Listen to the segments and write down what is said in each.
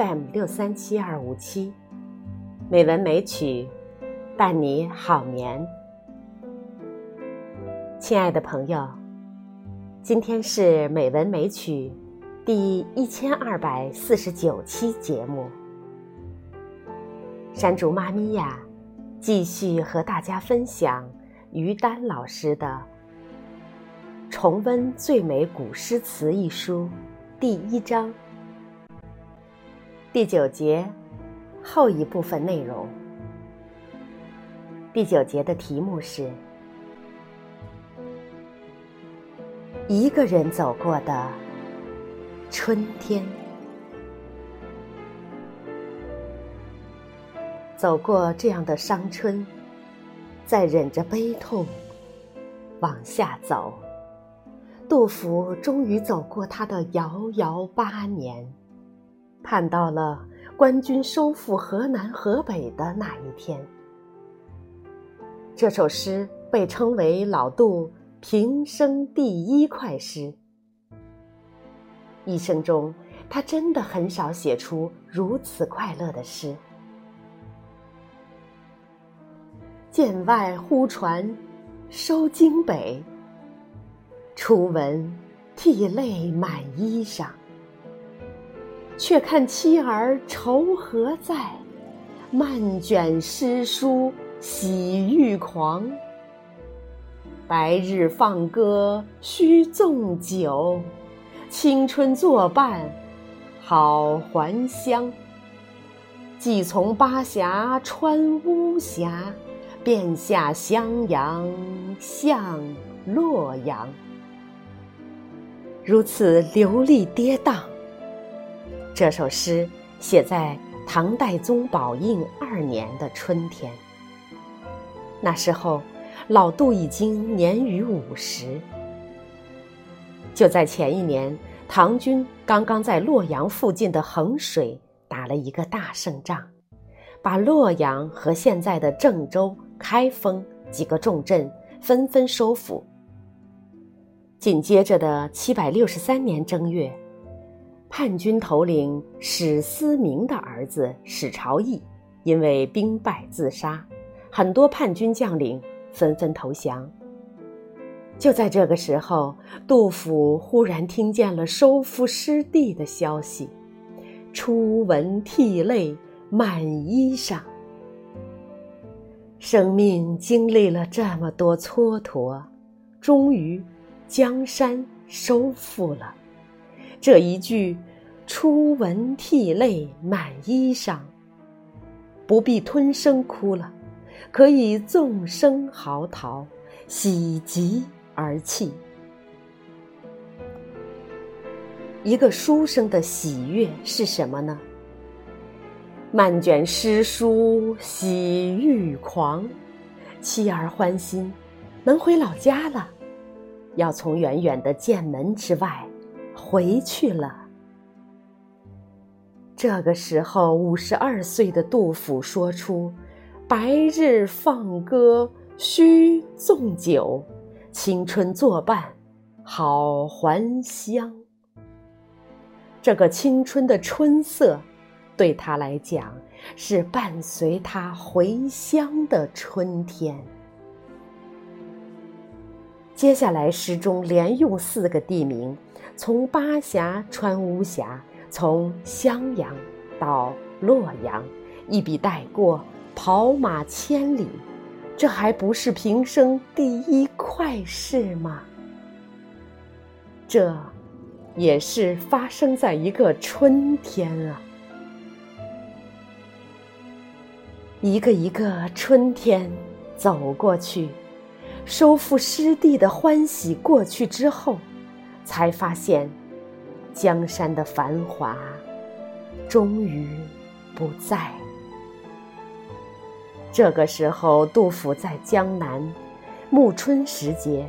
FM 六三七二五七，美文美曲，伴你好眠。亲爱的朋友，今天是美文美曲第一千二百四十九期节目。山竹妈咪呀，继续和大家分享于丹老师的《重温最美古诗词》一书第一章。第九节后一部分内容。第九节的题目是：一个人走过的春天。走过这样的伤春，再忍着悲痛往下走，杜甫终于走过他的遥遥八年。盼到了官军收复河南、河北的那一天。这首诗被称为老杜平生第一快诗。一生中，他真的很少写出如此快乐的诗。剑外忽传收京北，初闻涕泪满衣裳。却看妻儿愁何在，漫卷诗书喜欲狂。白日放歌须纵酒，青春作伴好还乡。即从巴峡穿巫峡，便下襄阳向洛阳。如此流利跌宕。这首诗写在唐代宗宝应二年的春天。那时候，老杜已经年逾五十。就在前一年，唐军刚刚在洛阳附近的衡水打了一个大胜仗，把洛阳和现在的郑州、开封几个重镇纷纷收复。紧接着的七百六十三年正月。叛军头领史思明的儿子史朝义，因为兵败自杀，很多叛军将领纷纷投降。就在这个时候，杜甫忽然听见了收复失地的消息，初闻涕泪满衣裳。生命经历了这么多蹉跎，终于江山收复了。这一句“初闻涕泪满衣裳”，不必吞声哭了，可以纵声嚎啕，喜极而泣。一个书生的喜悦是什么呢？漫卷诗书喜欲狂，妻儿欢心，能回老家了，要从远远的剑门之外。回去了。这个时候，五十二岁的杜甫说出：“白日放歌须纵酒，青春作伴好还乡。”这个青春的春色，对他来讲是伴随他回乡的春天。接下来，诗中连用四个地名。从巴峡穿巫峡，从襄阳到洛阳，一笔带过，跑马千里，这还不是平生第一快事吗？这，也是发生在一个春天啊！一个一个春天走过去，收复失地的欢喜过去之后。才发现，江山的繁华终于不在。这个时候，杜甫在江南暮春时节，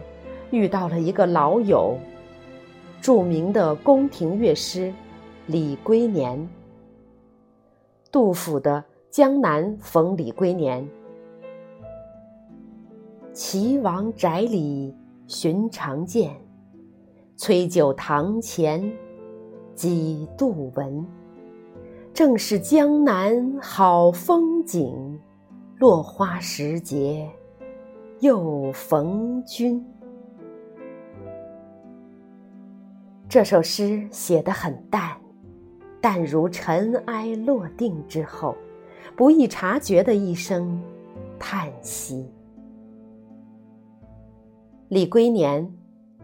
遇到了一个老友，著名的宫廷乐师李龟年。杜甫的《江南逢李龟年》：岐王宅里寻常见。崔九堂前几度闻，正是江南好风景，落花时节又逢君。这首诗写得很淡，淡如尘埃落定之后，不易察觉的一声叹息。李龟年，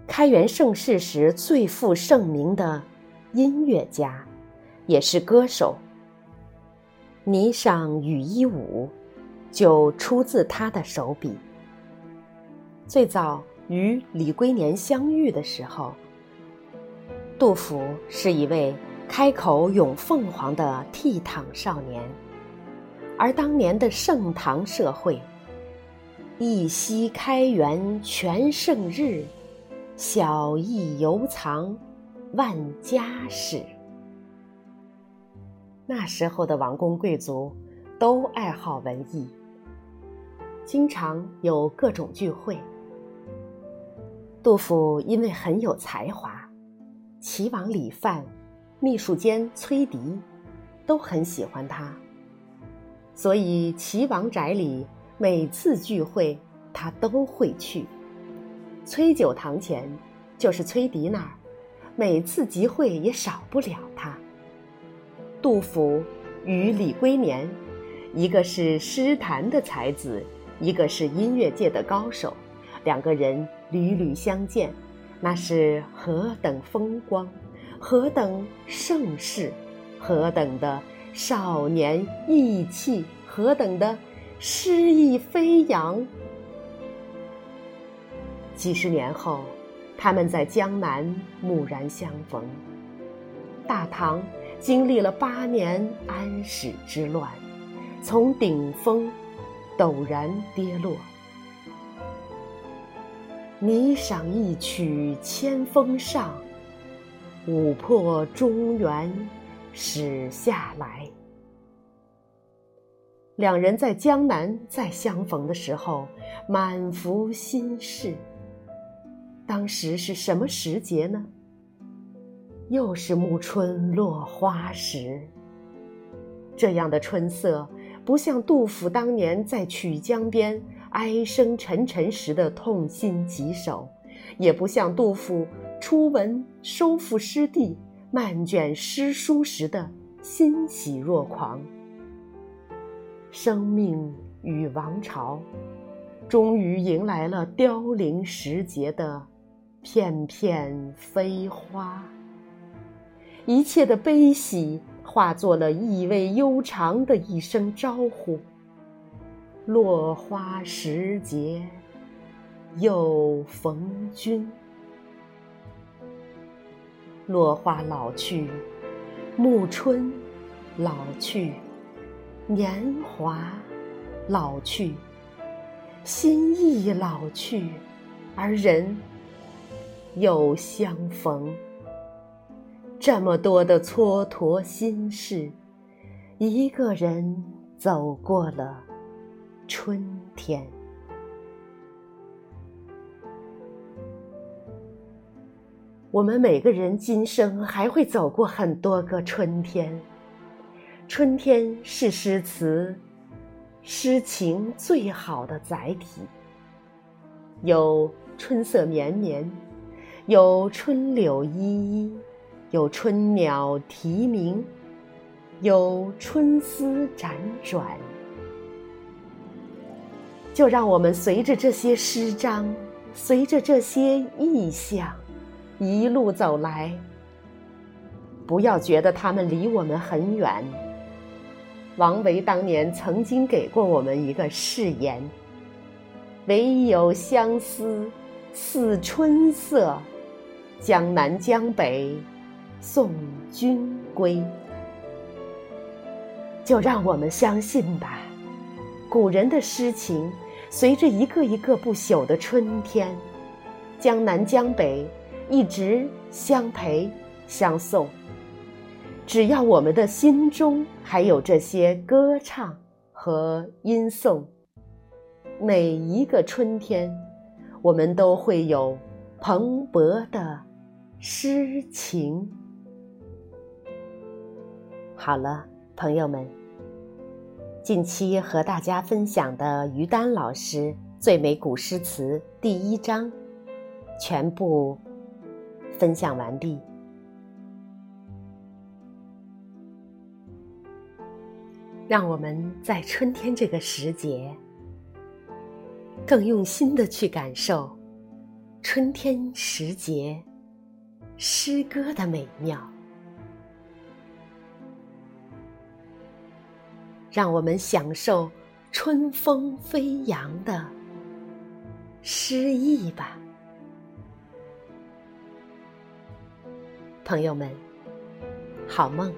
开元盛世时最负盛名的音乐家，也是歌手。《霓裳羽衣舞》就出自他的手笔。最早与李龟年相遇的时候，杜甫是一位开口咏凤凰的倜傥少年，而当年的盛唐社会。一夕开元全盛日，小邑犹藏万家室。那时候的王公贵族都爱好文艺，经常有各种聚会。杜甫因为很有才华，齐王李范、秘书监崔迪都很喜欢他，所以齐王宅里。每次聚会，他都会去。崔九堂前，就是崔迪那儿，每次集会也少不了他。杜甫与李龟年，一个是诗坛的才子，一个是音乐界的高手，两个人屡屡相见，那是何等风光，何等盛世，何等的少年意气，何等的。诗意飞扬。几十年后，他们在江南蓦然相逢。大唐经历了八年安史之乱，从顶峰陡然跌落。霓裳一曲千峰上，舞破中原始下来。两人在江南再相逢的时候，满腹心事。当时是什么时节呢？又是暮春落花时。这样的春色，不像杜甫当年在曲江边哀声沉沉时的痛心疾首，也不像杜甫初闻收复失地、漫卷诗书时的欣喜若狂。生命与王朝，终于迎来了凋零时节的片片飞花。一切的悲喜化作了意味悠长的一声招呼：落花时节又逢君。落花老去，暮春老去。年华老去，心意老去，而人又相逢。这么多的蹉跎心事，一个人走过了春天。我们每个人今生还会走过很多个春天。春天是诗词、诗情最好的载体。有春色绵绵，有春柳依依，有春鸟啼鸣，有春丝辗转。就让我们随着这些诗章，随着这些意象，一路走来。不要觉得他们离我们很远。王维当年曾经给过我们一个誓言：“唯有相思似春色，江南江北送君归。”就让我们相信吧，古人的诗情，随着一个一个不朽的春天，江南江北一直相陪相送。只要我们的心中还有这些歌唱和吟诵，每一个春天，我们都会有蓬勃的诗情。好了，朋友们，近期和大家分享的于丹老师《最美古诗词》第一章，全部分享完毕。让我们在春天这个时节，更用心的去感受春天时节诗歌的美妙。让我们享受春风飞扬的诗意吧，朋友们，好梦。